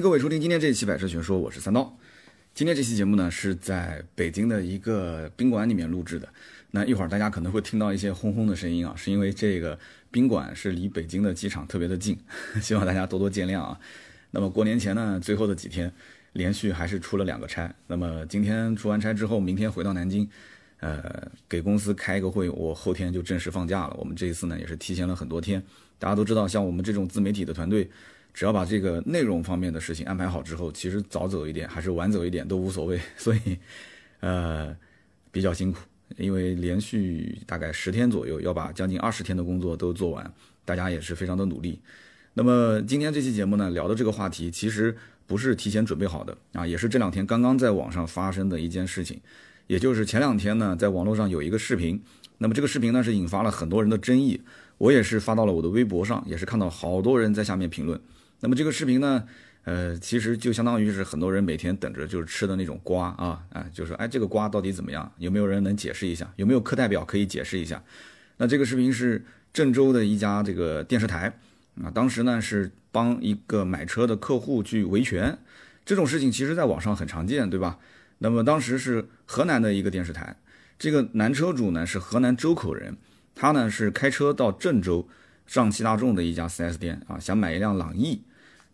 各位收听今天这一期《百车全说》，我是三刀。今天这期节目呢是在北京的一个宾馆里面录制的。那一会儿大家可能会听到一些轰轰的声音啊，是因为这个宾馆是离北京的机场特别的近，希望大家多多见谅啊。那么过年前呢，最后的几天，连续还是出了两个差。那么今天出完差之后，明天回到南京。呃，给公司开一个会，我后天就正式放假了。我们这一次呢，也是提前了很多天。大家都知道，像我们这种自媒体的团队，只要把这个内容方面的事情安排好之后，其实早走一点还是晚走一点都无所谓。所以，呃，比较辛苦，因为连续大概十天左右要把将近二十天的工作都做完，大家也是非常的努力。那么今天这期节目呢，聊的这个话题其实不是提前准备好的啊，也是这两天刚刚在网上发生的一件事情。也就是前两天呢，在网络上有一个视频，那么这个视频呢是引发了很多人的争议，我也是发到了我的微博上，也是看到好多人在下面评论。那么这个视频呢，呃，其实就相当于是很多人每天等着就是吃的那种瓜啊，啊，就说哎这个瓜到底怎么样？有没有人能解释一下？有没有课代表可以解释一下？那这个视频是郑州的一家这个电视台啊，当时呢是帮一个买车的客户去维权，这种事情其实在网上很常见，对吧？那么当时是河南的一个电视台，这个男车主呢是河南周口人，他呢是开车到郑州上汽大众的一家 4S 店啊，想买一辆朗逸。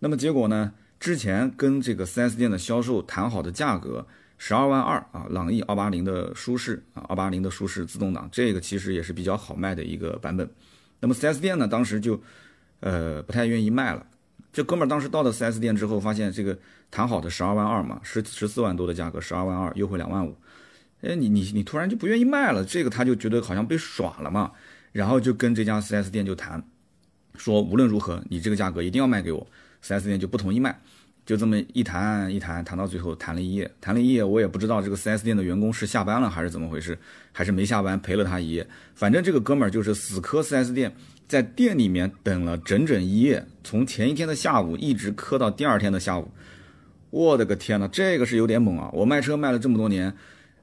那么结果呢，之前跟这个 4S 店的销售谈好的价格十二万二啊，朗逸二八零的舒适啊，二八零的舒适自动挡，这个其实也是比较好卖的一个版本。那么 4S 店呢，当时就呃不太愿意卖了。这哥们儿当时到了 4S 店之后，发现这个谈好的十二万二嘛，十十四万多的价格，十二万二优惠两万五，哎，你你你突然就不愿意卖了，这个他就觉得好像被耍了嘛，然后就跟这家 4S 店就谈，说无论如何你这个价格一定要卖给我，4S 店就不同意卖，就这么一谈一谈谈到最后谈了一夜，谈了一夜，我也不知道这个 4S 店的员工是下班了还是怎么回事，还是没下班陪了他一夜，反正这个哥们儿就是死磕 4S 店。在店里面等了整整一夜，从前一天的下午一直磕到第二天的下午。我的个天呐，这个是有点猛啊！我卖车卖了这么多年，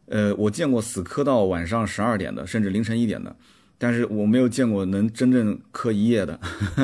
呃，我见过死磕到晚上十二点的，甚至凌晨一点的，但是我没有见过能真正磕一夜的。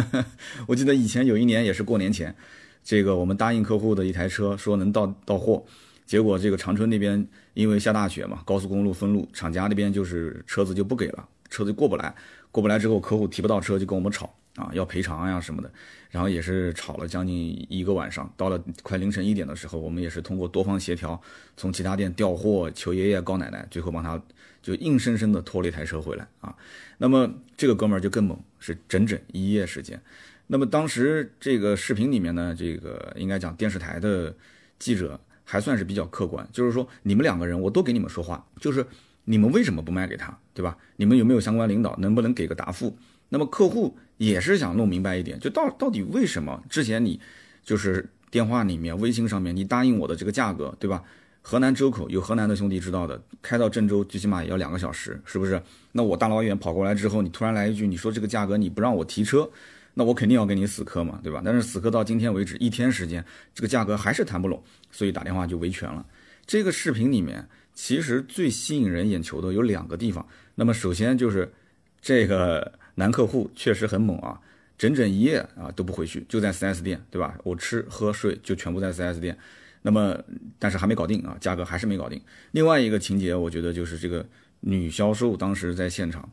我记得以前有一年也是过年前，这个我们答应客户的一台车说能到到货，结果这个长春那边因为下大雪嘛，高速公路封路，厂家那边就是车子就不给了，车子过不来。过不来之后，客户提不到车就跟我们吵啊，要赔偿呀什么的，然后也是吵了将近一个晚上。到了快凌晨一点的时候，我们也是通过多方协调，从其他店调货，求爷爷告奶奶，最后帮他就硬生生的拖了一台车回来啊。那么这个哥们儿就更猛，是整整一夜时间。那么当时这个视频里面呢，这个应该讲电视台的记者还算是比较客观，就是说你们两个人我都给你们说话，就是。你们为什么不卖给他，对吧？你们有没有相关领导，能不能给个答复？那么客户也是想弄明白一点，就到到底为什么之前你就是电话里面、微信上面你答应我的这个价格，对吧？河南周口有河南的兄弟知道的，开到郑州最起码也要两个小时，是不是？那我大老远跑过来之后，你突然来一句，你说这个价格你不让我提车，那我肯定要跟你死磕嘛，对吧？但是死磕到今天为止一天时间，这个价格还是谈不拢，所以打电话就维权了。这个视频里面。其实最吸引人眼球的有两个地方。那么首先就是这个男客户确实很猛啊，整整一夜啊都不回去，就在 4S 店，对吧？我吃喝睡就全部在 4S 店。那么但是还没搞定啊，价格还是没搞定。另外一个情节，我觉得就是这个女销售当时在现场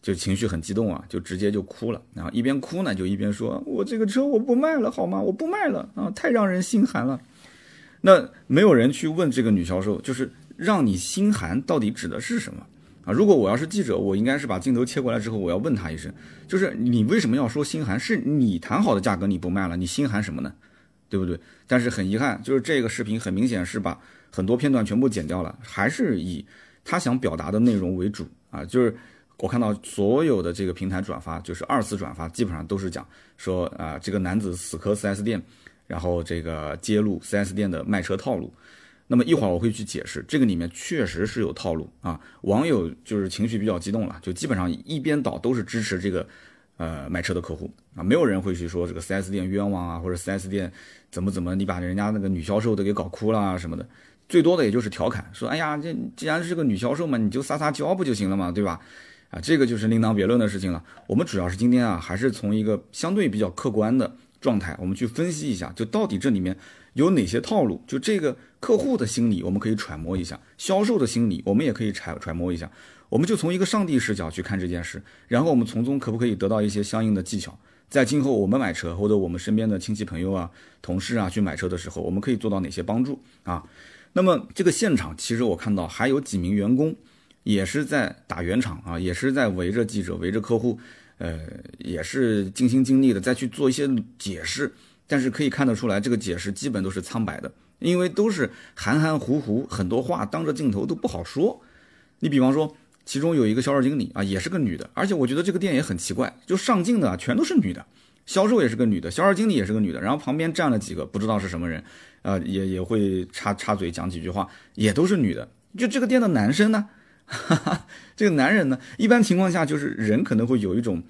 就情绪很激动啊，就直接就哭了，然后一边哭呢就一边说：“我这个车我不卖了，好吗？我不卖了啊，太让人心寒了。”那没有人去问这个女销售，就是让你心寒到底指的是什么啊？如果我要是记者，我应该是把镜头切过来之后，我要问他一声，就是你为什么要说心寒？是你谈好的价格你不卖了，你心寒什么呢？对不对？但是很遗憾，就是这个视频很明显是把很多片段全部剪掉了，还是以他想表达的内容为主啊。就是我看到所有的这个平台转发，就是二次转发，基本上都是讲说啊，这个男子死磕 4S 店。然后这个揭露 4S 店的卖车套路，那么一会儿我会去解释，这个里面确实是有套路啊。网友就是情绪比较激动了，就基本上一边倒都是支持这个呃卖车的客户啊，没有人会去说这个 4S 店冤枉啊，或者 4S 店怎么怎么你把人家那个女销售都给搞哭了什么的，最多的也就是调侃说，哎呀，这既然是个女销售嘛，你就撒撒娇不就行了嘛，对吧？啊，这个就是另当别论的事情了。我们主要是今天啊，还是从一个相对比较客观的。状态，我们去分析一下，就到底这里面有哪些套路？就这个客户的心理，我们可以揣摩一下；销售的心理，我们也可以揣揣摩一下。我们就从一个上帝视角去看这件事，然后我们从中可不可以得到一些相应的技巧？在今后我们买车或者我们身边的亲戚朋友啊、同事啊去买车的时候，我们可以做到哪些帮助啊？那么这个现场其实我看到还有几名员工也是在打圆场啊，也是在围着记者、围着客户，呃，也是尽心尽力的在去做一些解释。但是可以看得出来，这个解释基本都是苍白的，因为都是含含糊糊，很多话当着镜头都不好说。你比方说。其中有一个销售经理啊，也是个女的，而且我觉得这个店也很奇怪，就上镜的全都是女的，销售也是个女的，销售经理也是个女的，然后旁边站了几个不知道是什么人，啊，也也会插插嘴讲几句话，也都是女的。就这个店的男生呢，哈哈，这个男人呢，一般情况下就是人可能会有一种，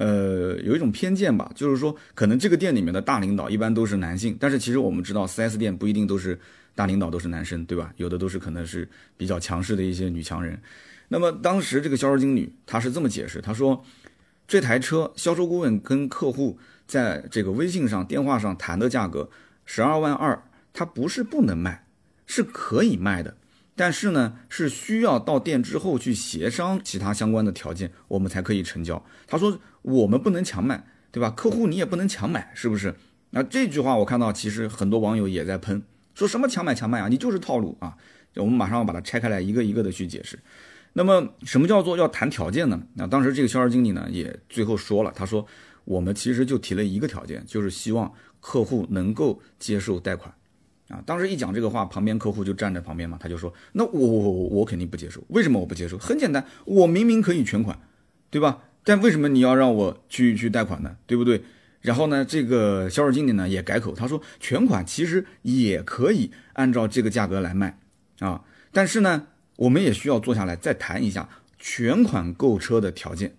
呃，有一种偏见吧，就是说可能这个店里面的大领导一般都是男性，但是其实我们知道 4S 店不一定都是大领导都是男生，对吧？有的都是可能是比较强势的一些女强人。那么当时这个销售经理他是这么解释，他说，这台车销售顾问跟客户在这个微信上、电话上谈的价格十二万二，他不是不能卖，是可以卖的，但是呢是需要到店之后去协商其他相关的条件，我们才可以成交。他说我们不能强卖，对吧？客户你也不能强买，是不是？那这句话我看到其实很多网友也在喷，说什么强买强卖啊，你就是套路啊！我们马上要把它拆开来一个一个的去解释。那么，什么叫做要谈条件呢？那当时这个销售经理呢，也最后说了，他说我们其实就提了一个条件，就是希望客户能够接受贷款。啊，当时一讲这个话，旁边客户就站在旁边嘛，他就说，那我我我我肯定不接受。为什么我不接受？很简单，我明明可以全款，对吧？但为什么你要让我去去贷款呢？对不对？然后呢，这个销售经理呢也改口，他说全款其实也可以按照这个价格来卖啊，但是呢。我们也需要坐下来再谈一下全款购车的条件，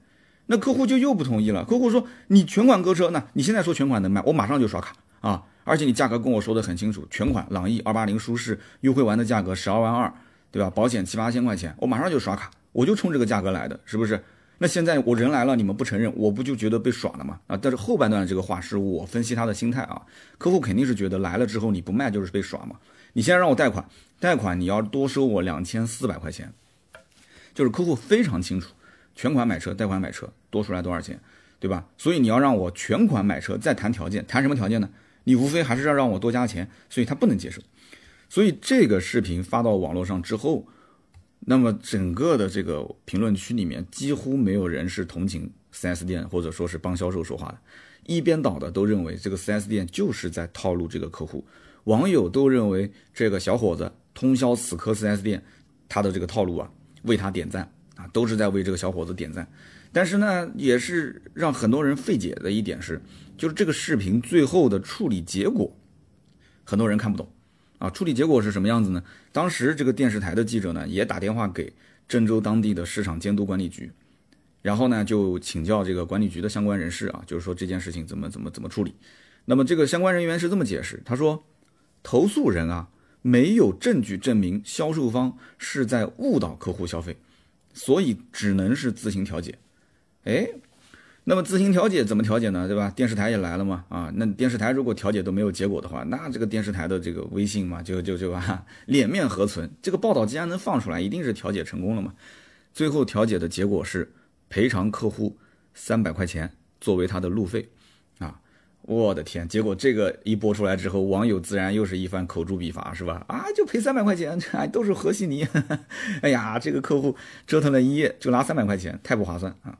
那客户就又不同意了。客户说：“你全款购车，那你现在说全款能卖，我马上就刷卡啊！而且你价格跟我说的很清楚，全款朗逸二八零舒适优惠完的价格十二万二，对吧？保险七八千块钱，我马上就刷卡，我就冲这个价格来的，是不是？那现在我人来了，你们不承认，我不就觉得被耍了吗？啊！但是后半段这个话是我分析他的心态啊，客户肯定是觉得来了之后你不卖就是被耍嘛。你现在让我贷款。贷款你要多收我两千四百块钱，就是客户非常清楚，全款买车、贷款买车多出来多少钱，对吧？所以你要让我全款买车再谈条件，谈什么条件呢？你无非还是要让我多加钱，所以他不能接受。所以这个视频发到网络上之后，那么整个的这个评论区里面几乎没有人是同情 4S 店或者说是帮销售说话的，一边倒的都认为这个 4S 店就是在套路这个客户，网友都认为这个小伙子。通宵死磕 4S 店，他的这个套路啊，为他点赞啊，都是在为这个小伙子点赞。但是呢，也是让很多人费解的一点是，就是这个视频最后的处理结果，很多人看不懂啊。处理结果是什么样子呢？当时这个电视台的记者呢，也打电话给郑州当地的市场监督管理局，然后呢，就请教这个管理局的相关人士啊，就是说这件事情怎么怎么怎么处理。那么这个相关人员是这么解释，他说，投诉人啊。没有证据证明销售方是在误导客户消费，所以只能是自行调解。哎，那么自行调解怎么调解呢？对吧？电视台也来了嘛，啊，那电视台如果调解都没有结果的话，那这个电视台的这个威信嘛，就就就啊，脸面何存？这个报道既然能放出来，一定是调解成功了嘛。最后调解的结果是赔偿客户三百块钱作为他的路费。啊我的天！结果这个一播出来之后，网友自然又是一番口诛笔伐，是吧？啊，就赔三百块钱，哎，都是和稀泥。哎呀，这个客户折腾了一夜就拿三百块钱，太不划算啊！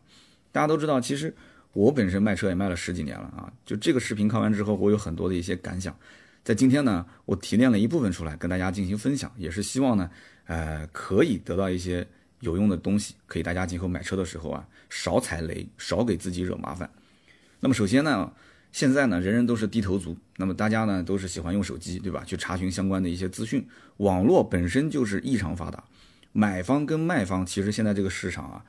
大家都知道，其实我本身卖车也卖了十几年了啊。就这个视频看完之后，我有很多的一些感想，在今天呢，我提炼了一部分出来跟大家进行分享，也是希望呢，呃，可以得到一些有用的东西，可以大家今后买车的时候啊，少踩雷，少给自己惹麻烦。那么首先呢。现在呢，人人都是低头族，那么大家呢都是喜欢用手机，对吧？去查询相关的一些资讯。网络本身就是异常发达，买方跟卖方其实现在这个市场啊，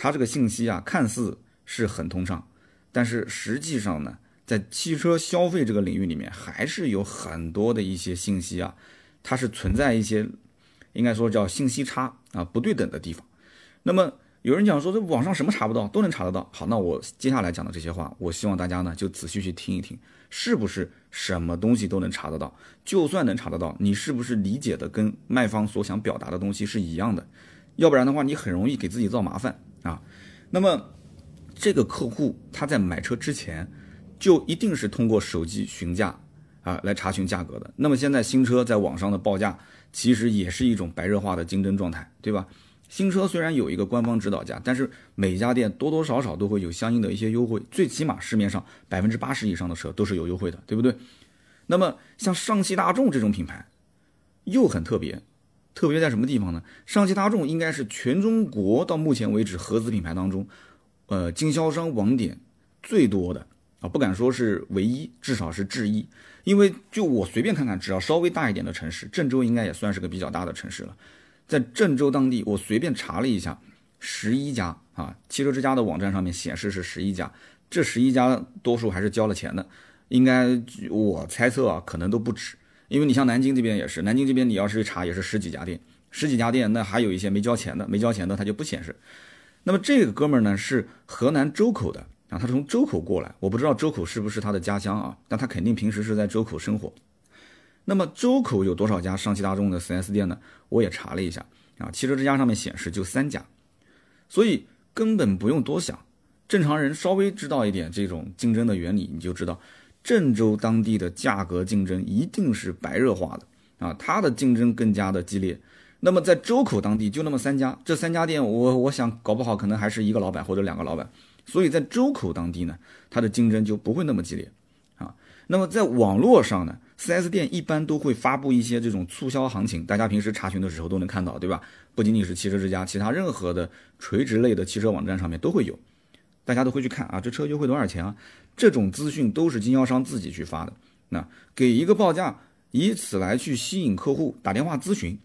它这个信息啊看似是很通畅，但是实际上呢，在汽车消费这个领域里面，还是有很多的一些信息啊，它是存在一些应该说叫信息差啊不对等的地方。那么有人讲说这网上什么查不到都能查得到。好，那我接下来讲的这些话，我希望大家呢就仔细去听一听，是不是什么东西都能查得到？就算能查得到，你是不是理解的跟卖方所想表达的东西是一样的？要不然的话，你很容易给自己造麻烦啊。那么这个客户他在买车之前，就一定是通过手机询价啊来查询价格的。那么现在新车在网上的报价，其实也是一种白热化的竞争状态，对吧？新车虽然有一个官方指导价，但是每家店多多少少都会有相应的一些优惠，最起码市面上百分之八十以上的车都是有优惠的，对不对？那么像上汽大众这种品牌又很特别，特别在什么地方呢？上汽大众应该是全中国到目前为止合资品牌当中，呃，经销商网点最多的啊，不敢说是唯一，至少是之一。因为就我随便看看，只要稍微大一点的城市，郑州应该也算是个比较大的城市了。在郑州当地，我随便查了一下，十一家啊，汽车之家的网站上面显示是十一家，这十一家多数还是交了钱的，应该我猜测啊，可能都不止，因为你像南京这边也是，南京这边你要是去查也是十几家店，十几家店，那还有一些没交钱的，没交钱的他就不显示。那么这个哥们儿呢是河南周口的啊，他从周口过来，我不知道周口是不是他的家乡啊，但他肯定平时是在周口生活。那么周口有多少家上汽大众的 4S 店呢？我也查了一下啊，汽车之家上面显示就三家，所以根本不用多想。正常人稍微知道一点这种竞争的原理，你就知道郑州当地的价格竞争一定是白热化的啊，它的竞争更加的激烈。那么在周口当地就那么三家，这三家店我我想搞不好可能还是一个老板或者两个老板，所以在周口当地呢，它的竞争就不会那么激烈啊。那么在网络上呢？4S 店一般都会发布一些这种促销行情，大家平时查询的时候都能看到，对吧？不仅仅是汽车之家，其他任何的垂直类的汽车网站上面都会有，大家都会去看啊，这车优惠多少钱啊？这种资讯都是经销商自己去发的，那给一个报价，以此来去吸引客户打电话咨询。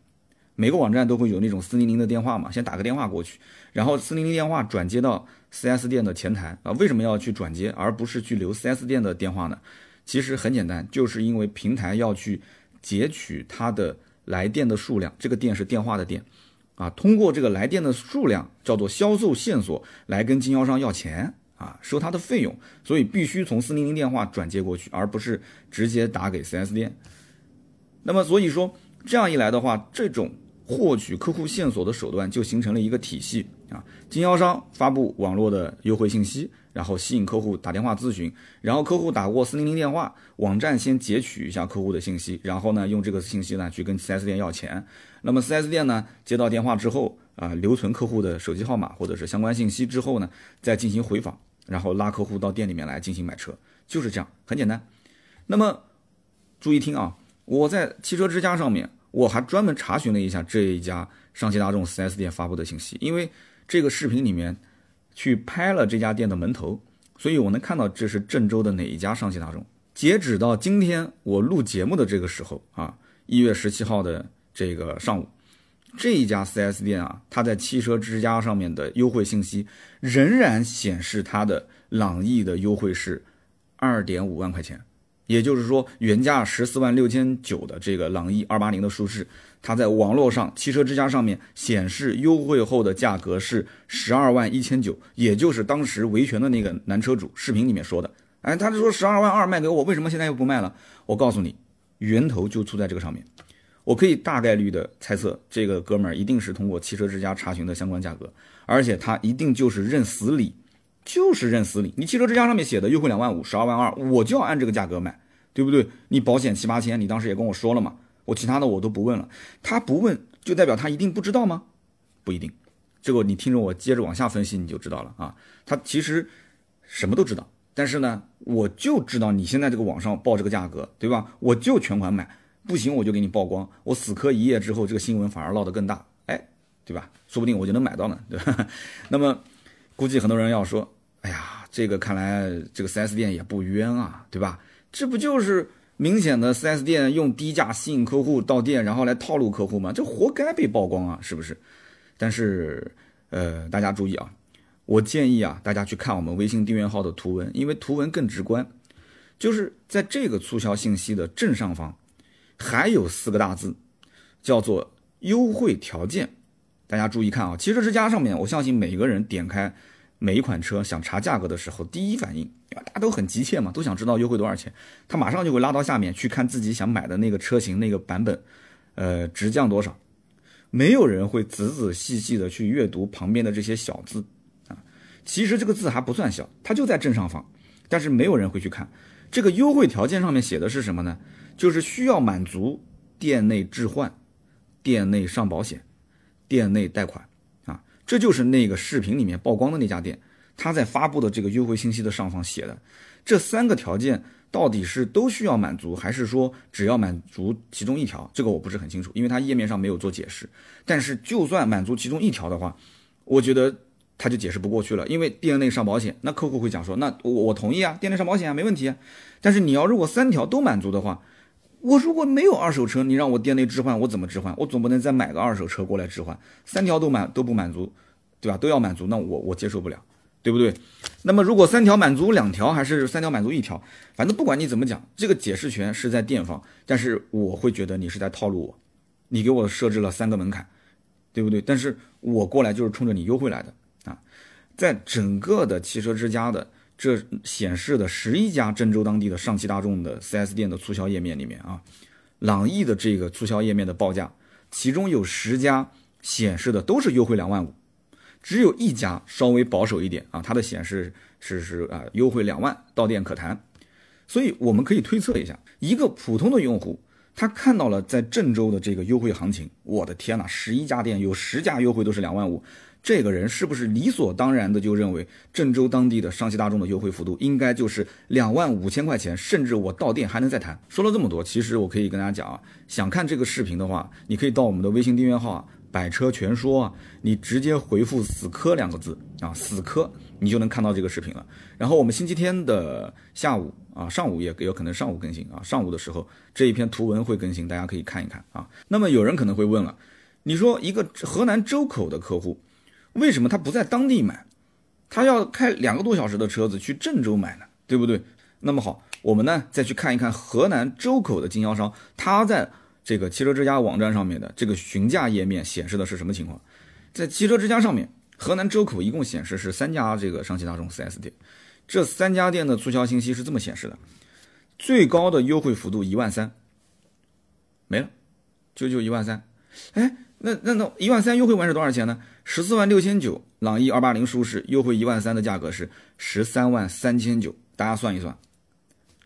每个网站都会有那种四零零的电话嘛，先打个电话过去，然后四零零电话转接到 4S 店的前台啊。为什么要去转接，而不是去留 4S 店的电话呢？其实很简单，就是因为平台要去截取它的来电的数量，这个电是电话的电，啊，通过这个来电的数量叫做销售线索来跟经销商要钱啊，收他的费用，所以必须从四零零电话转接过去，而不是直接打给 4S 店。那么所以说这样一来的话，这种获取客户线索的手段就形成了一个体系啊，经销商发布网络的优惠信息。然后吸引客户打电话咨询，然后客户打过四零零电话，网站先截取一下客户的信息，然后呢用这个信息呢去跟 4S 店要钱。那么 4S 店呢接到电话之后啊，留存客户的手机号码或者是相关信息之后呢，再进行回访，然后拉客户到店里面来进行买车，就是这样，很简单。那么注意听啊，我在汽车之家上面我还专门查询了一下这一家上汽大众 4S 店发布的信息，因为这个视频里面。去拍了这家店的门头，所以我能看到这是郑州的哪一家上汽大众。截止到今天我录节目的这个时候啊，一月十七号的这个上午，这一家 4S 店啊，它在汽车之家上面的优惠信息仍然显示它的朗逸的优惠是二点五万块钱，也就是说原价十四万六千九的这个朗逸二八零的舒适。它在网络上汽车之家上面显示优惠后的价格是十二万一千九，也就是当时维权的那个男车主视频里面说的。哎，他就说十二万二卖给我，为什么现在又不卖了？我告诉你，源头就出在这个上面。我可以大概率的猜测，这个哥们儿一定是通过汽车之家查询的相关价格，而且他一定就是认死理，就是认死理。你汽车之家上面写的优惠两万五，十二万二，我就要按这个价格买，对不对？你保险七八千，你当时也跟我说了嘛。我其他的我都不问了，他不问就代表他一定不知道吗？不一定，这个你听着我接着往下分析你就知道了啊。他其实什么都知道，但是呢，我就知道你现在这个网上报这个价格，对吧？我就全款买，不行我就给你曝光，我死磕一夜之后，这个新闻反而闹得更大，哎，对吧？说不定我就能买到呢，对吧？那么估计很多人要说，哎呀，这个看来这个 4S 店也不冤啊，对吧？这不就是？明显的 4S 店用低价吸引客户到店，然后来套路客户嘛，这活该被曝光啊，是不是？但是，呃，大家注意啊，我建议啊，大家去看我们微信订阅号的图文，因为图文更直观。就是在这个促销信息的正上方，还有四个大字，叫做优惠条件。大家注意看啊，汽车之家上面，我相信每个人点开每一款车想查价格的时候，第一反应，大家都很急切嘛，都想知道优惠多少钱，他马上就会拉到下面去看自己想买的那个车型那个版本，呃，直降多少，没有人会仔仔细细的去阅读旁边的这些小字啊，其实这个字还不算小，它就在正上方，但是没有人会去看这个优惠条件上面写的是什么呢？就是需要满足店内置换、店内上保险。店内贷款，这就是那个视频里面曝光的那家店，他在发布的这个优惠信息的上方写的这三个条件到底是都需要满足，还是说只要满足其中一条？这个我不是很清楚，因为他页面上没有做解释。但是就算满足其中一条的话，我觉得他就解释不过去了，因为店内上保险，那客户会讲说，那我我同意啊，店内上保险啊，没问题啊。但是你要如果三条都满足的话。我如果没有二手车，你让我店内置换，我怎么置换？我总不能再买个二手车过来置换，三条都满都不满足，对吧？都要满足，那我我接受不了，对不对？那么如果三条满足两条，还是三条满足一条，反正不管你怎么讲，这个解释权是在店方，但是我会觉得你是在套路我，你给我设置了三个门槛，对不对？但是我过来就是冲着你优惠来的啊，在整个的汽车之家的。这显示的十一家郑州当地的上汽大众的 4S 店的促销页面里面啊，朗逸的这个促销页面的报价，其中有十家显示的都是优惠两万五，只有一家稍微保守一点啊，它的显示是是啊优惠两万，到店可谈。所以我们可以推测一下，一个普通的用户，他看到了在郑州的这个优惠行情，我的天呐，十一家店有十家优惠都是两万五。这个人是不是理所当然的就认为郑州当地的上汽大众的优惠幅度应该就是两万五千块钱，甚至我到店还能再谈？说了这么多，其实我可以跟大家讲啊，想看这个视频的话，你可以到我们的微信订阅号啊，百车全说啊，你直接回复“死磕”两个字啊，“死磕”，你就能看到这个视频了。然后我们星期天的下午啊，上午也有可能上午更新啊，上午的时候这一篇图文会更新，大家可以看一看啊。那么有人可能会问了，你说一个河南周口的客户。为什么他不在当地买，他要开两个多小时的车子去郑州买呢？对不对？那么好，我们呢再去看一看河南周口的经销商，他在这个汽车之家网站上面的这个询价页面显示的是什么情况？在汽车之家上面，河南周口一共显示是三家这个上汽大众 4S 店，这三家店的促销信息是这么显示的：最高的优惠幅度一万三，没了，就就一万三，哎。那那那一万三优惠完是多少钱呢？十四万六千九，朗逸二八零舒适优惠一万三的价格是十三万三千九，大家算一算，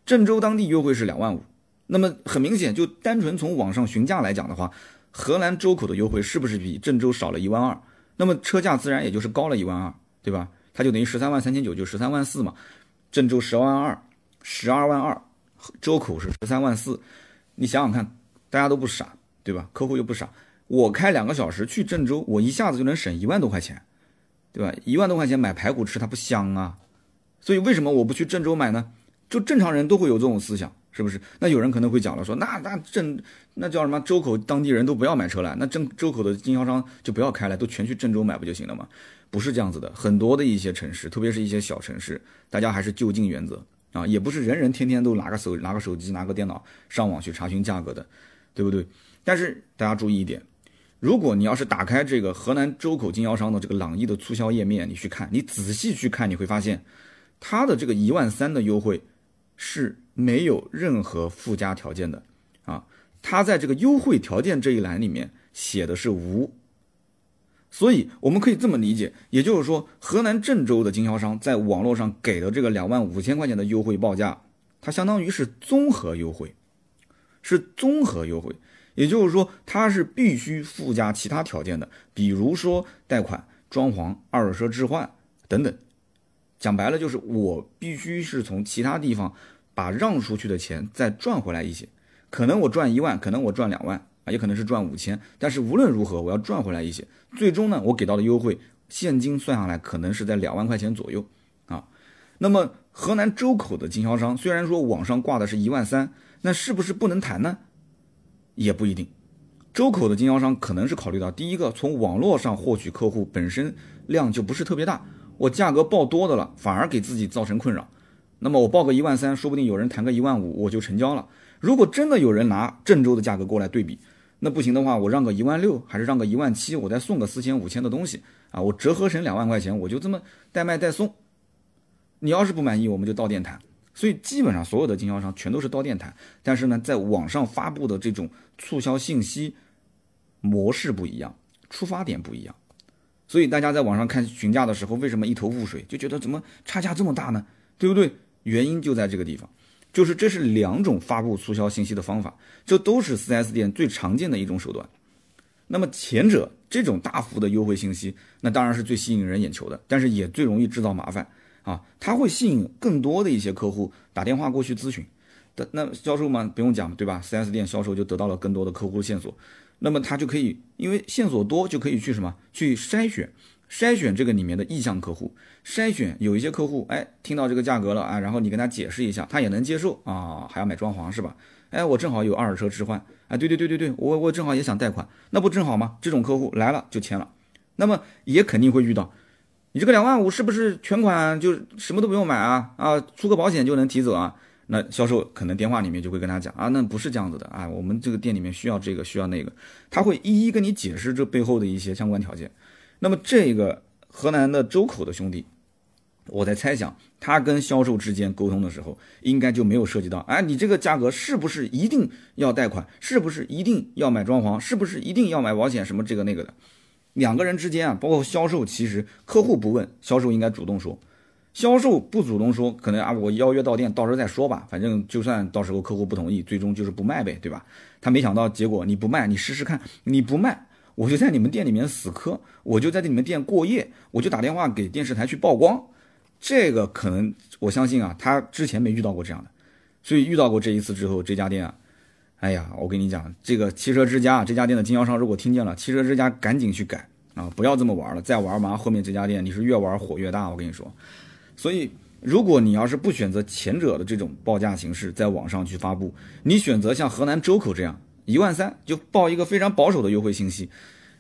郑州当地优惠是两万五，那么很明显，就单纯从网上询价来讲的话，河南周口的优惠是不是比郑州少了一万二？那么车价自然也就是高了一万二，对吧？它就等于十三万三千九，就十三万四嘛。郑州十万二，十二万二，周口是十三万四，你想想看，大家都不傻，对吧？客户又不傻。我开两个小时去郑州，我一下子就能省一万多块钱，对吧？一万多块钱买排骨吃，它不香啊？所以为什么我不去郑州买呢？就正常人都会有这种思想，是不是？那有人可能会讲了，说那那郑那叫什么？周口当地人都不要买车了，那郑周口的经销商就不要开了，都全去郑州买不就行了吗？不是这样子的，很多的一些城市，特别是一些小城市，大家还是就近原则啊，也不是人人天天都拿个手拿个手机拿个电脑上网去查询价格的，对不对？但是大家注意一点。如果你要是打开这个河南周口经销商的这个朗逸的促销页面，你去看，你仔细去看，你会发现，它的这个一万三的优惠是没有任何附加条件的啊，它在这个优惠条件这一栏里面写的是无，所以我们可以这么理解，也就是说，河南郑州的经销商在网络上给的这个两万五千块钱的优惠报价，它相当于是综合优惠，是综合优惠。也就是说，它是必须附加其他条件的，比如说贷款、装潢、二手车置换等等。讲白了，就是我必须是从其他地方把让出去的钱再赚回来一些。可能我赚一万，可能我赚两万啊，也可能是赚五千。但是无论如何，我要赚回来一些。最终呢，我给到的优惠现金算下来，可能是在两万块钱左右啊。那么河南周口的经销商虽然说网上挂的是一万三，那是不是不能谈呢？也不一定，周口的经销商可能是考虑到第一个，从网络上获取客户本身量就不是特别大，我价格报多的了，反而给自己造成困扰。那么我报个一万三，说不定有人谈个一万五，我就成交了。如果真的有人拿郑州的价格过来对比，那不行的话，我让个一万六，还是让个一万七，我再送个四千五千的东西啊，我折合成两万块钱，我就这么代卖代送。你要是不满意，我们就到店谈。所以基本上所有的经销商全都是到店谈，但是呢，在网上发布的这种促销信息模式不一样，出发点不一样。所以大家在网上看询价的时候，为什么一头雾水，就觉得怎么差价这么大呢？对不对？原因就在这个地方，就是这是两种发布促销信息的方法，这都是 4S 店最常见的一种手段。那么前者这种大幅的优惠信息，那当然是最吸引人眼球的，但是也最容易制造麻烦。啊，它会吸引更多的一些客户打电话过去咨询，的那销售嘛不用讲对吧？4S 店销售就得到了更多的客户线索，那么他就可以因为线索多就可以去什么去筛选，筛选这个里面的意向客户，筛选有一些客户哎听到这个价格了啊，然后你跟他解释一下，他也能接受啊，还要买装潢是吧？哎，我正好有二手车置换，哎对对对对对，我我正好也想贷款，那不正好吗？这种客户来了就签了，那么也肯定会遇到。你这个两万五是不是全款就什么都不用买啊？啊，出个保险就能提走啊？那销售可能电话里面就会跟他讲啊，那不是这样子的啊，我们这个店里面需要这个需要那个，他会一一跟你解释这背后的一些相关条件。那么这个河南的周口的兄弟，我在猜想他跟销售之间沟通的时候，应该就没有涉及到，哎，你这个价格是不是一定要贷款？是不是一定要买装潢？是不是一定要买保险？什么这个那个的？两个人之间啊，包括销售，其实客户不问，销售应该主动说。销售不主动说，可能啊，我邀约到店，到时候再说吧。反正就算到时候客户不同意，最终就是不卖呗，对吧？他没想到结果你不卖，你试试看，你不卖，我就在你们店里面死磕，我就在你们店过夜，我就打电话给电视台去曝光。这个可能我相信啊，他之前没遇到过这样的，所以遇到过这一次之后，这家店啊。哎呀，我跟你讲，这个汽车之家这家店的经销商如果听见了，汽车之家赶紧去改啊，不要这么玩了，再玩嘛，后面这家店你是越玩火越大，我跟你说。所以，如果你要是不选择前者的这种报价形式，在网上去发布，你选择像河南周口这样一万三就报一个非常保守的优惠信息，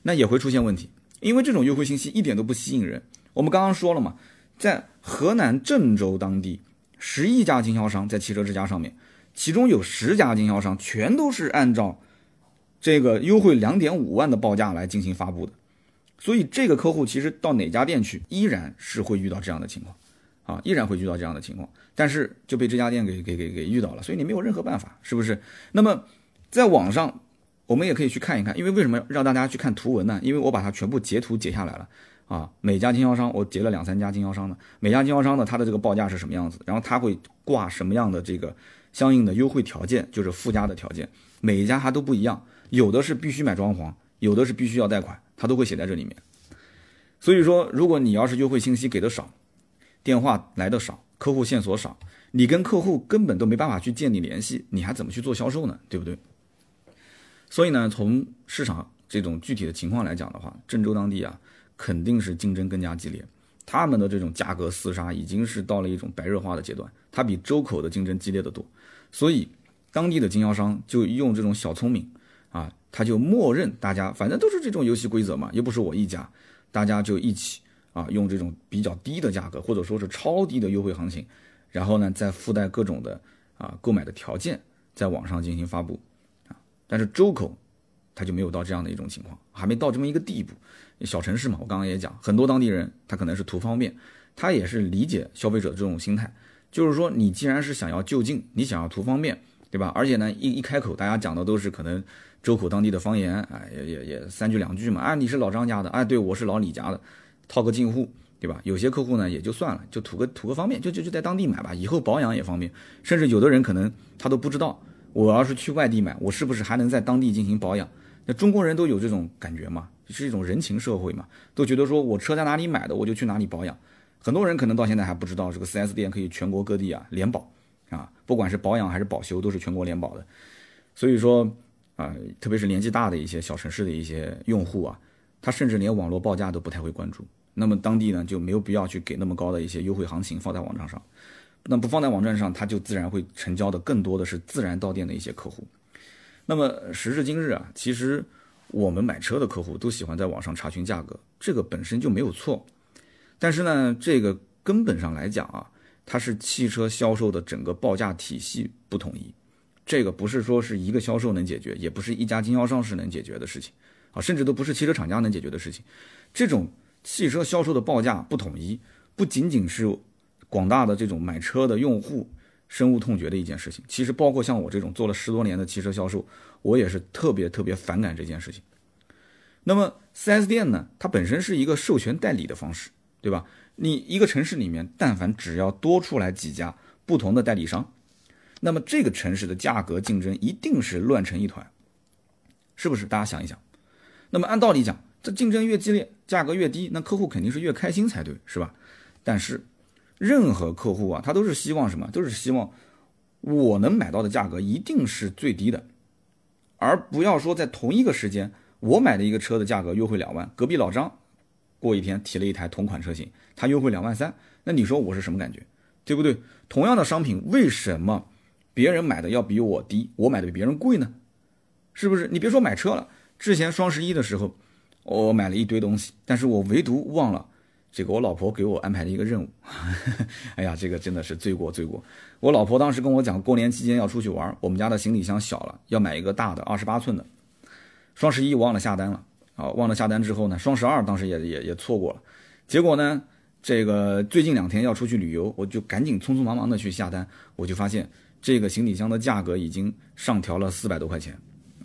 那也会出现问题，因为这种优惠信息一点都不吸引人。我们刚刚说了嘛，在河南郑州当地，十亿家经销商在汽车之家上面。其中有十家经销商，全都是按照这个优惠两点五万的报价来进行发布的，所以这个客户其实到哪家店去，依然是会遇到这样的情况，啊，依然会遇到这样的情况，但是就被这家店给给给给遇到了，所以你没有任何办法，是不是？那么在网上，我们也可以去看一看，因为为什么让大家去看图文呢？因为我把它全部截图截下来了，啊，每家经销商我截了两三家经销商的，每家经销商的它的这个报价是什么样子，然后他会挂什么样的这个。相应的优惠条件就是附加的条件，每一家它都不一样，有的是必须买装潢，有的是必须要贷款，它都会写在这里面。所以说，如果你要是优惠信息给的少，电话来的少，客户线索少，你跟客户根本都没办法去建立联系，你还怎么去做销售呢？对不对？所以呢，从市场这种具体的情况来讲的话，郑州当地啊，肯定是竞争更加激烈。他们的这种价格厮杀已经是到了一种白热化的阶段，它比周口的竞争激烈的多，所以当地的经销商就用这种小聪明啊，他就默认大家反正都是这种游戏规则嘛，又不是我一家，大家就一起啊用这种比较低的价格或者说是超低的优惠行情，然后呢再附带各种的啊购买的条件在网上进行发布啊，但是周口他就没有到这样的一种情况，还没到这么一个地步。小城市嘛，我刚刚也讲，很多当地人他可能是图方便，他也是理解消费者的这种心态，就是说你既然是想要就近，你想要图方便，对吧？而且呢，一一开口，大家讲的都是可能周口当地的方言，哎，也也也三句两句嘛，啊，你是老张家的，哎，对我是老李家的，套个近乎，对吧？有些客户呢也就算了，就图个图个方便，就就就在当地买吧，以后保养也方便，甚至有的人可能他都不知道，我要是去外地买，我是不是还能在当地进行保养？那中国人都有这种感觉嘛？是一种人情社会嘛，都觉得说我车在哪里买的，我就去哪里保养。很多人可能到现在还不知道，这个 4S 店可以全国各地啊联保啊，不管是保养还是保修都是全国联保的。所以说啊，特别是年纪大的一些小城市的一些用户啊，他甚至连网络报价都不太会关注。那么当地呢就没有必要去给那么高的一些优惠行情放在网站上。那不放在网站上，他就自然会成交的更多的是自然到店的一些客户。那么时至今日啊，其实。我们买车的客户都喜欢在网上查询价格，这个本身就没有错。但是呢，这个根本上来讲啊，它是汽车销售的整个报价体系不统一。这个不是说是一个销售能解决，也不是一家经销商是能解决的事情啊，甚至都不是汽车厂家能解决的事情。这种汽车销售的报价不统一，不仅仅是广大的这种买车的用户深恶痛绝的一件事情，其实包括像我这种做了十多年的汽车销售，我也是特别特别反感这件事情。那么 4S 店呢，它本身是一个授权代理的方式，对吧？你一个城市里面，但凡只要多出来几家不同的代理商，那么这个城市的价格竞争一定是乱成一团，是不是？大家想一想。那么按道理讲，这竞争越激烈，价格越低，那客户肯定是越开心才对，是吧？但是任何客户啊，他都是希望什么？都是希望我能买到的价格一定是最低的，而不要说在同一个时间。我买的一个车的价格优惠两万，隔壁老张过一天提了一台同款车型，他优惠两万三，那你说我是什么感觉？对不对？同样的商品，为什么别人买的要比我低，我买的比别人贵呢？是不是？你别说买车了，之前双十一的时候，我买了一堆东西，但是我唯独忘了这个我老婆给我安排的一个任务。哎呀，这个真的是罪过罪过。我老婆当时跟我讲，过年期间要出去玩，我们家的行李箱小了，要买一个大的二十八寸的。双十一我忘了下单了啊！忘了下单之后呢，双十二当时也也也错过了。结果呢，这个最近两天要出去旅游，我就赶紧匆匆忙忙的去下单。我就发现这个行李箱的价格已经上调了四百多块钱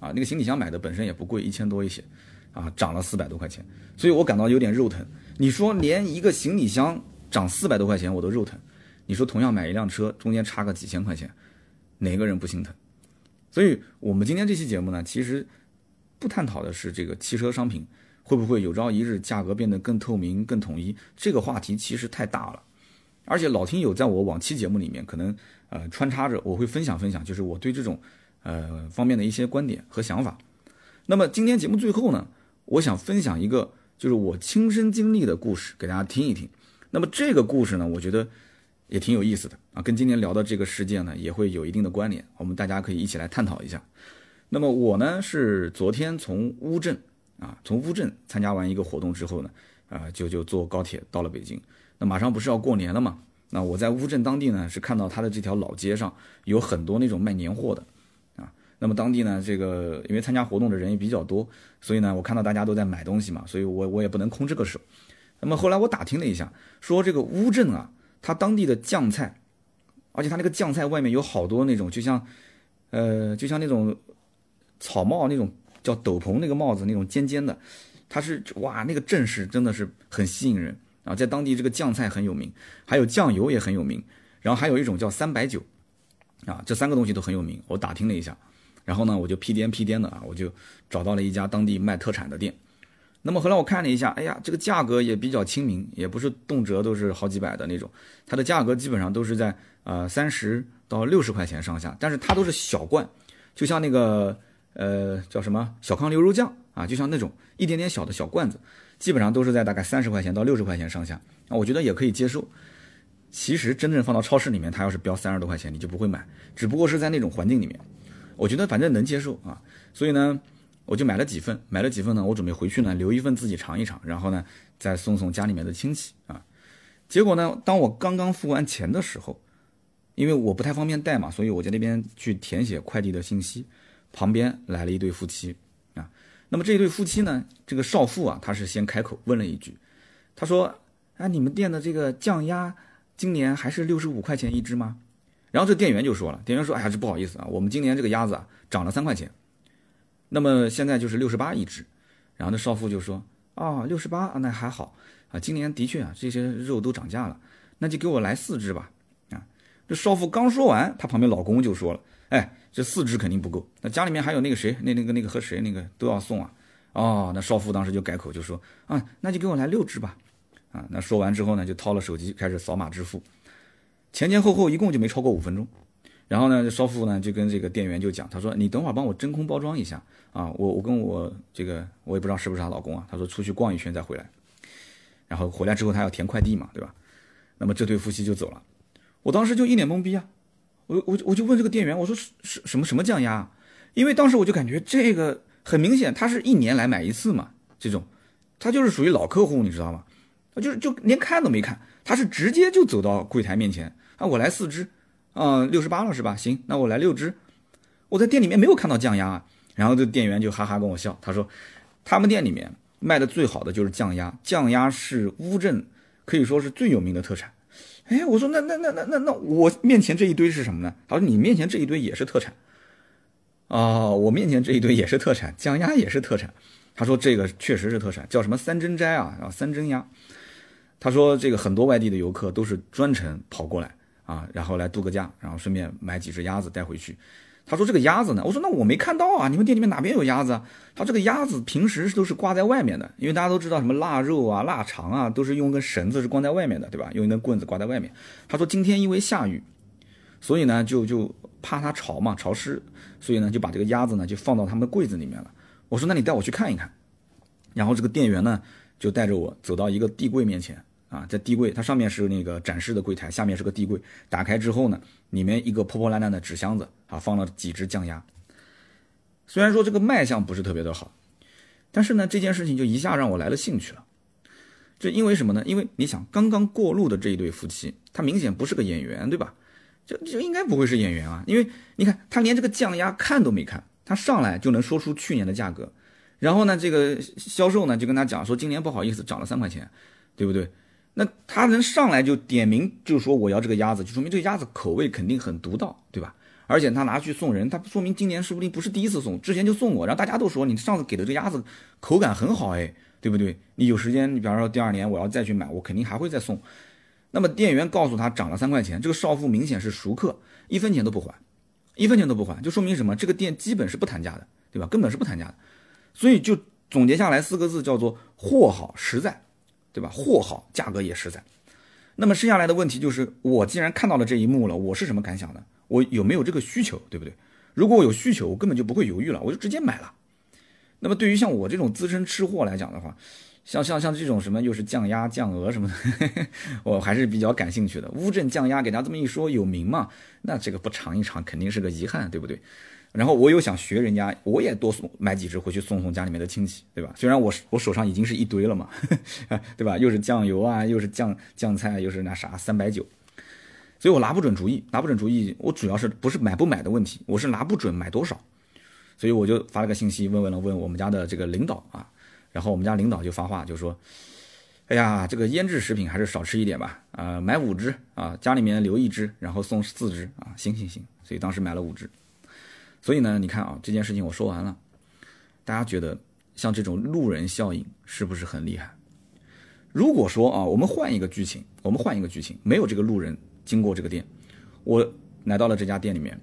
啊！那个行李箱买的本身也不贵，一千多一些啊，涨了四百多块钱，所以我感到有点肉疼。你说连一个行李箱涨四百多块钱我都肉疼，你说同样买一辆车，中间差个几千块钱，哪个人不心疼？所以我们今天这期节目呢，其实。不探讨的是这个汽车商品会不会有朝一日价格变得更透明、更统一？这个话题其实太大了，而且老听友在我往期节目里面可能呃穿插着我会分享分享，就是我对这种呃方面的一些观点和想法。那么今天节目最后呢，我想分享一个就是我亲身经历的故事给大家听一听。那么这个故事呢，我觉得也挺有意思的啊，跟今天聊的这个事件呢也会有一定的关联，我们大家可以一起来探讨一下。那么我呢是昨天从乌镇啊，从乌镇参加完一个活动之后呢，啊就就坐高铁到了北京。那马上不是要过年了嘛？那我在乌镇当地呢是看到他的这条老街上有很多那种卖年货的啊。那么当地呢这个因为参加活动的人也比较多，所以呢我看到大家都在买东西嘛，所以我我也不能空这个手。那么后来我打听了一下，说这个乌镇啊，它当地的酱菜，而且它那个酱菜外面有好多那种就像，呃就像那种。草帽那种叫斗篷那个帽子那种尖尖的，它是哇那个阵势真的是很吸引人啊，在当地这个酱菜很有名，还有酱油也很有名，然后还有一种叫三白酒，啊这三个东西都很有名。我打听了一下，然后呢我就屁颠屁颠的啊，我就找到了一家当地卖特产的店。那么后来我看了一下，哎呀这个价格也比较亲民，也不是动辄都是好几百的那种，它的价格基本上都是在呃三十到六十块钱上下，但是它都是小罐，就像那个。呃，叫什么小康牛肉酱啊？就像那种一点点小的小罐子，基本上都是在大概三十块钱到六十块钱上下啊。我觉得也可以接受。其实真正放到超市里面，它要是标三十多块钱，你就不会买。只不过是在那种环境里面，我觉得反正能接受啊。所以呢，我就买了几份，买了几份呢，我准备回去呢留一份自己尝一尝，然后呢再送送家里面的亲戚啊。结果呢，当我刚刚付完钱的时候，因为我不太方便带嘛，所以我在那边去填写快递的信息。旁边来了一对夫妻，啊，那么这对夫妻呢，这个少妇啊，她是先开口问了一句，她说：“啊，你们店的这个酱鸭今年还是六十五块钱一只吗？”然后这店员就说了，店员说：“哎呀，这不好意思啊，我们今年这个鸭子啊涨了三块钱，那么现在就是六十八一只。”然后那少妇就说：“啊，六十八啊，那还好啊，今年的确啊这些肉都涨价了，那就给我来四只吧。”啊，这少妇刚说完，她旁边老公就说了：“哎。”这四只肯定不够，那家里面还有那个谁，那那个那个和谁那个都要送啊，哦，那少妇当时就改口就说啊，那就给我来六只吧，啊，那说完之后呢，就掏了手机开始扫码支付，前前后后一共就没超过五分钟，然后呢，少妇呢就跟这个店员就讲，他说你等会儿帮我真空包装一下啊，我我跟我这个我也不知道是不是她老公啊，他说出去逛一圈再回来，然后回来之后他要填快递嘛，对吧？那么这对夫妻就走了，我当时就一脸懵逼啊。我我我就问这个店员，我说是是什么什么酱鸭？因为当时我就感觉这个很明显，他是一年来买一次嘛，这种，他就是属于老客户，你知道吗？他就是就连看都没看，他是直接就走到柜台面前啊，我来四只，啊，六十八了是吧？行，那我来六只。我在店里面没有看到降压啊。然后这店员就哈哈跟我笑，他说他们店里面卖的最好的就是降压，降压是乌镇可以说是最有名的特产。哎，我说那那那那那那我面前这一堆是什么呢？他说你面前这一堆也是特产。啊，我面前这一堆也是特产，酱鸭也是特产。他说这个确实是特产，叫什么三珍斋啊，啊三珍鸭。他说这个很多外地的游客都是专程跑过来啊，然后来度个假，然后顺便买几只鸭子带回去。他说这个鸭子呢，我说那我没看到啊，你们店里面哪边有鸭子啊？他这个鸭子平时都是挂在外面的，因为大家都知道什么腊肉啊、腊肠啊，都是用根绳子是挂在外面的，对吧？用一根棍子挂在外面。他说今天因为下雨，所以呢就就怕它潮嘛，潮湿，所以呢就把这个鸭子呢就放到他们的柜子里面了。我说那你带我去看一看。然后这个店员呢就带着我走到一个地柜面前啊，在地柜它上面是那个展示的柜台，下面是个地柜，打开之后呢，里面一个破破烂烂的纸箱子。啊，放了几只降压。虽然说这个卖相不是特别的好，但是呢，这件事情就一下让我来了兴趣了。这因为什么呢？因为你想，刚刚过路的这一对夫妻，他明显不是个演员，对吧？这这应该不会是演员啊，因为你看他连这个降压看都没看，他上来就能说出去年的价格，然后呢，这个销售呢就跟他讲说，今年不好意思涨了三块钱，对不对？那他能上来就点名就说我要这个鸭子，就说明这个鸭子口味肯定很独到，对吧？而且他拿去送人，他说明今年说不定不是第一次送，之前就送过，然后大家都说你上次给的这个鸭子口感很好，哎，对不对？你有时间，你比方说第二年我要再去买，我肯定还会再送。那么店员告诉他涨了三块钱，这个少妇明显是熟客，一分钱都不还，一分钱都不还，就说明什么？这个店基本是不谈价的，对吧？根本是不谈价的。所以就总结下来四个字叫做货好实在，对吧？货好，价格也实在。那么剩下来的问题就是，我既然看到了这一幕了，我是什么感想呢？我有没有这个需求，对不对？如果我有需求，我根本就不会犹豫了，我就直接买了。那么对于像我这种资深吃货来讲的话，像像像这种什么又是降压降额什么的，我还是比较感兴趣的。乌镇降压给大家这么一说有名嘛，那这个不尝一尝肯定是个遗憾，对不对？然后我又想学人家，我也多送买几只回去送送家里面的亲戚，对吧？虽然我我手上已经是一堆了嘛，对吧？又是酱油啊，又是酱酱菜，又是那啥三百九。所以我拿不准主意，拿不准主意，我主要是不是买不买的问题，我是拿不准买多少，所以我就发了个信息问问了问我们家的这个领导啊，然后我们家领导就发话就说，哎呀，这个腌制食品还是少吃一点吧，啊，买五只啊，家里面留一只，然后送四只啊，行行行，所以当时买了五只，所以呢，你看啊，这件事情我说完了，大家觉得像这种路人效应是不是很厉害？如果说啊，我们换一个剧情，我们换一个剧情，没有这个路人。经过这个店，我来到了这家店里面，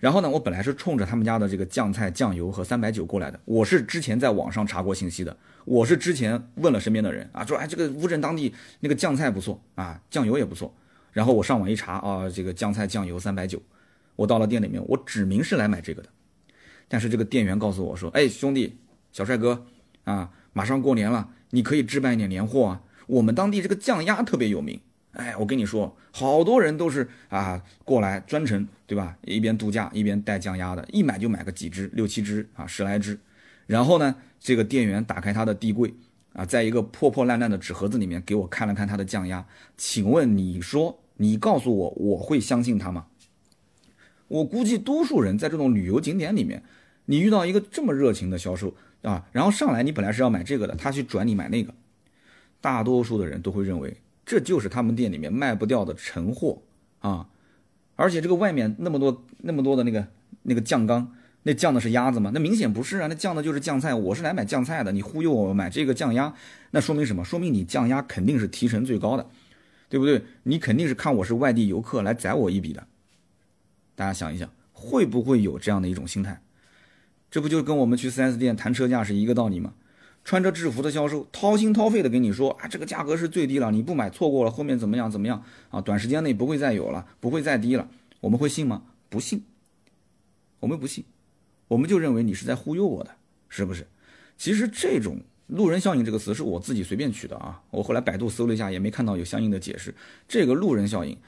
然后呢，我本来是冲着他们家的这个酱菜、酱油和三百九过来的。我是之前在网上查过信息的，我是之前问了身边的人啊，说哎，这个乌镇当地那个酱菜不错啊，酱油也不错。然后我上网一查啊，这个酱菜、酱油三百九，我到了店里面，我指明是来买这个的。但是这个店员告诉我说，哎，兄弟，小帅哥啊，马上过年了，你可以置办一点年货啊，我们当地这个酱鸭特别有名。哎，我跟你说，好多人都是啊过来专程，对吧？一边度假一边带酱鸭的，一买就买个几只，六七只啊，十来只。然后呢，这个店员打开他的地柜啊，在一个破破烂烂的纸盒子里面给我看了看他的酱鸭。请问你说，你告诉我，我会相信他吗？我估计多数人在这种旅游景点里面，你遇到一个这么热情的销售啊，然后上来你本来是要买这个的，他去转你买那个，大多数的人都会认为。这就是他们店里面卖不掉的陈货啊！而且这个外面那么多那么多的那个那个酱缸，那酱的是鸭子吗？那明显不是啊！那酱的就是酱菜。我是来买酱菜的，你忽悠我买这个酱鸭，那说明什么？说明你酱鸭肯定是提成最高的，对不对？你肯定是看我是外地游客来宰我一笔的。大家想一想，会不会有这样的一种心态？这不就跟我们去 4S 店谈车价是一个道理吗？穿着制服的销售掏心掏肺的跟你说啊，这个价格是最低了，你不买错过了，后面怎么样怎么样啊？短时间内不会再有了，不会再低了，我们会信吗？不信，我们不信，我们就认为你是在忽悠我的，是不是？其实这种路人效应这个词是我自己随便取的啊，我后来百度搜了一下，也没看到有相应的解释。这个路人效应，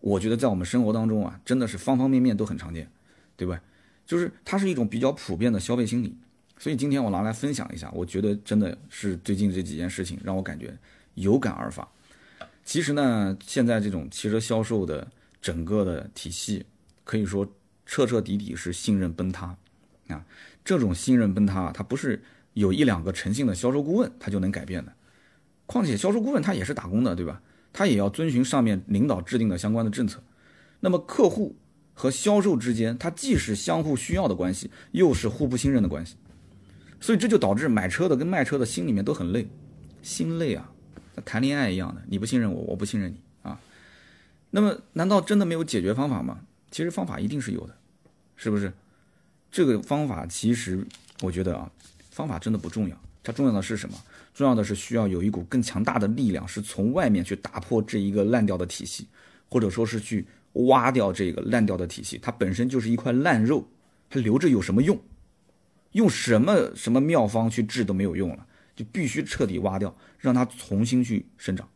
我觉得在我们生活当中啊，真的是方方面面都很常见，对吧？就是它是一种比较普遍的消费心理。所以今天我拿来分享一下，我觉得真的是最近这几件事情让我感觉有感而发。其实呢，现在这种汽车销售的整个的体系，可以说彻彻底底是信任崩塌啊！这种信任崩塌，它不是有一两个诚信的销售顾问他就能改变的。况且销售顾问他也是打工的，对吧？他也要遵循上面领导制定的相关的政策。那么客户和销售之间，它既是相互需要的关系，又是互不信任的关系。所以这就导致买车的跟卖车的心里面都很累，心累啊，谈恋爱一样的，你不信任我，我不信任你啊。那么难道真的没有解决方法吗？其实方法一定是有的，是不是？这个方法其实我觉得啊，方法真的不重要，它重要的是什么？重要的是需要有一股更强大的力量，是从外面去打破这一个烂掉的体系，或者说是去挖掉这个烂掉的体系。它本身就是一块烂肉，它留着有什么用？用什么什么妙方去治都没有用了，就必须彻底挖掉，让它重新去生长。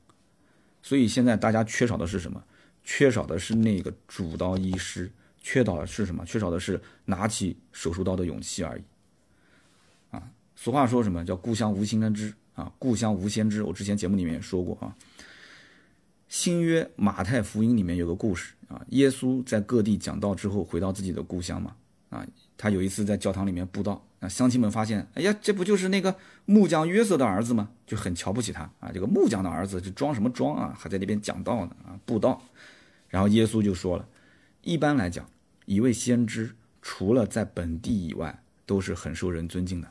所以现在大家缺少的是什么？缺少的是那个主刀医师，缺少的是什么？缺少的是拿起手术刀的勇气而已。啊，俗话说什么叫“故乡无新知”啊，“故乡无先知”。我之前节目里面也说过啊，《新约马太福音》里面有个故事啊，耶稣在各地讲道之后，回到自己的故乡嘛。啊，他有一次在教堂里面布道，啊，乡亲们发现，哎呀，这不就是那个木匠约瑟的儿子吗？就很瞧不起他啊，这个木匠的儿子就装什么装啊，还在那边讲道呢啊，布道。然后耶稣就说了，一般来讲，一位先知除了在本地以外，都是很受人尊敬的，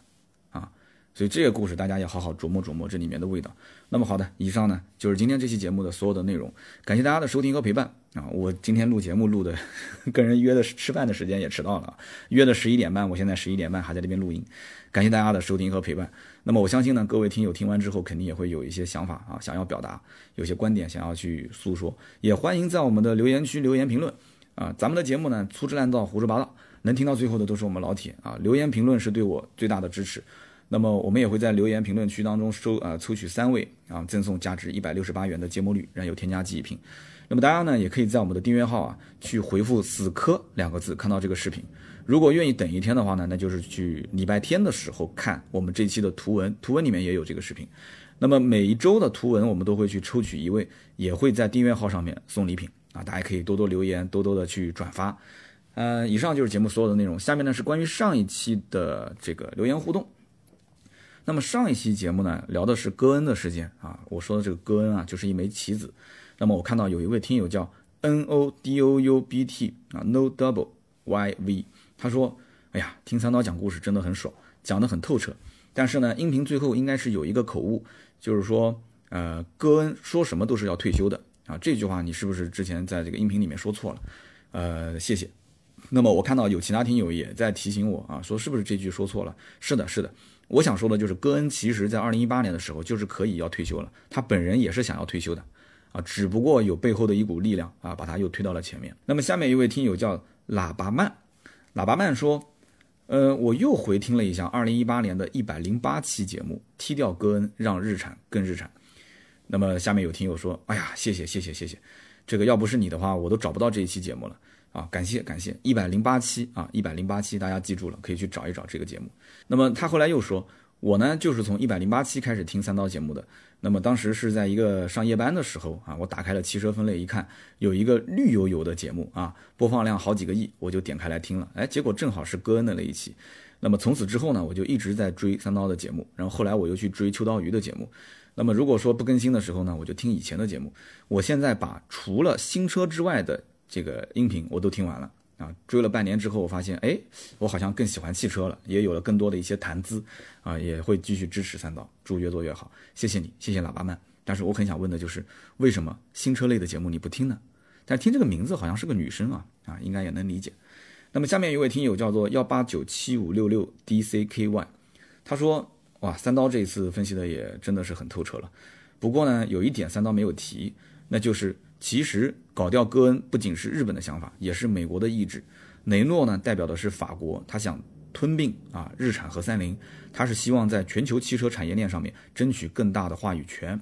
所以这个故事大家也好好琢磨琢磨这里面的味道。那么好的，以上呢就是今天这期节目的所有的内容，感谢大家的收听和陪伴啊！我今天录节目录的，跟人约的吃饭的时间也迟到了，约的十一点半，我现在十一点半还在这边录音，感谢大家的收听和陪伴。那么我相信呢，各位听友听完之后肯定也会有一些想法啊，想要表达，有些观点想要去诉说，也欢迎在我们的留言区留言评论啊。咱们的节目呢粗制滥造、胡说八道，能听到最后的都是我们老铁啊。留言评论是对我最大的支持。那么我们也会在留言评论区当中收啊抽取三位啊赠送价值一百六十八元的芥末绿燃油添加剂一瓶。那么大家呢也可以在我们的订阅号啊去回复“死磕”两个字，看到这个视频。如果愿意等一天的话呢，那就是去礼拜天的时候看我们这期的图文，图文里面也有这个视频。那么每一周的图文我们都会去抽取一位，也会在订阅号上面送礼品啊，大家可以多多留言，多多的去转发。呃，以上就是节目所有的内容，下面呢是关于上一期的这个留言互动。那么上一期节目呢聊的是戈恩的事件啊，我说的这个戈恩啊就是一枚棋子。那么我看到有一位听友叫 N O D O U B T 啊，No Double Y V。他说：“哎呀，听三刀讲故事真的很爽，讲得很透彻。但是呢，音频最后应该是有一个口误，就是说，呃，戈恩说什么都是要退休的啊。这句话你是不是之前在这个音频里面说错了？呃，谢谢。那么我看到有其他听友也在提醒我啊，说是不是这句说错了？是的，是的。我想说的就是，戈恩其实在二零一八年的时候就是可以要退休了，他本人也是想要退休的啊，只不过有背后的一股力量啊，把他又推到了前面。那么下面一位听友叫喇叭曼。”喇叭曼说：“呃，我又回听了一下二零一八年的一百零八期节目，踢掉戈恩，让日产更日产。那么下面有听友说：‘哎呀，谢谢谢谢谢谢，这个要不是你的话，我都找不到这一期节目了啊！’感谢感谢，一百零八期啊，一百零八期，大家记住了，可以去找一找这个节目。那么他后来又说。”我呢，就是从一百零八期开始听三刀节目的。那么当时是在一个上夜班的时候啊，我打开了汽车分类，一看有一个绿油油的节目啊，播放量好几个亿，我就点开来听了。哎，结果正好是戈恩的那一期。那么从此之后呢，我就一直在追三刀的节目。然后后来我又去追秋刀鱼的节目。那么如果说不更新的时候呢，我就听以前的节目。我现在把除了新车之外的这个音频我都听完了。啊，追了半年之后，我发现，哎，我好像更喜欢汽车了，也有了更多的一些谈资，啊，也会继续支持三刀，祝越做越好，谢谢你，谢谢喇叭们。但是我很想问的就是，为什么新车类的节目你不听呢？但听这个名字好像是个女生啊，啊，应该也能理解。那么下面一位听友叫做幺八九七五六六 D C K Y，他说，哇，三刀这一次分析的也真的是很透彻了。不过呢，有一点三刀没有提，那就是。其实搞掉戈恩不仅是日本的想法，也是美国的意志。雷诺呢，代表的是法国，他想吞并啊日产和三菱，他是希望在全球汽车产业链上面争取更大的话语权。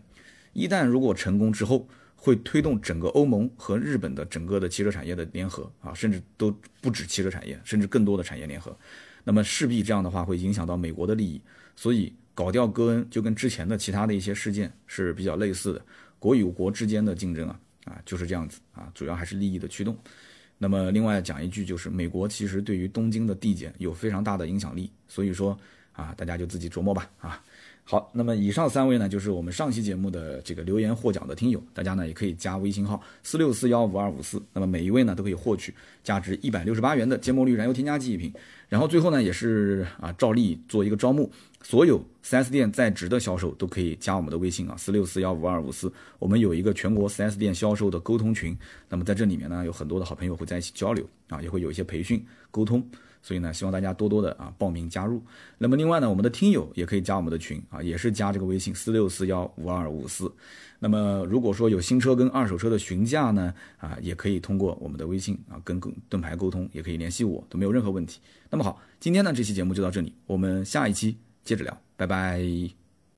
一旦如果成功之后，会推动整个欧盟和日本的整个的汽车产业的联合啊，甚至都不止汽车产业，甚至更多的产业联合。那么势必这样的话会影响到美国的利益，所以搞掉戈恩就跟之前的其他的一些事件是比较类似的，国与国之间的竞争啊。啊，就是这样子啊，主要还是利益的驱动。那么另外讲一句，就是美国其实对于东京的递减有非常大的影响力，所以说啊，大家就自己琢磨吧啊。好，那么以上三位呢，就是我们上期节目的这个留言获奖的听友，大家呢也可以加微信号四六四幺五二五四，那么每一位呢都可以获取价值一百六十八元的芥末绿燃油添加剂一瓶。然后最后呢，也是啊照例做一个招募，所有 4S 店在职的销售都可以加我们的微信啊四六四幺五二五四，我们有一个全国 4S 店销售的沟通群，那么在这里面呢，有很多的好朋友会在一起交流啊，也会有一些培训沟通。所以呢，希望大家多多的啊报名加入。那么另外呢，我们的听友也可以加我们的群啊，也是加这个微信四六四幺五二五四。那么如果说有新车跟二手车的询价呢，啊，也可以通过我们的微信啊跟盾牌沟通，也可以联系我，都没有任何问题。那么好，今天呢这期节目就到这里，我们下一期接着聊，拜拜。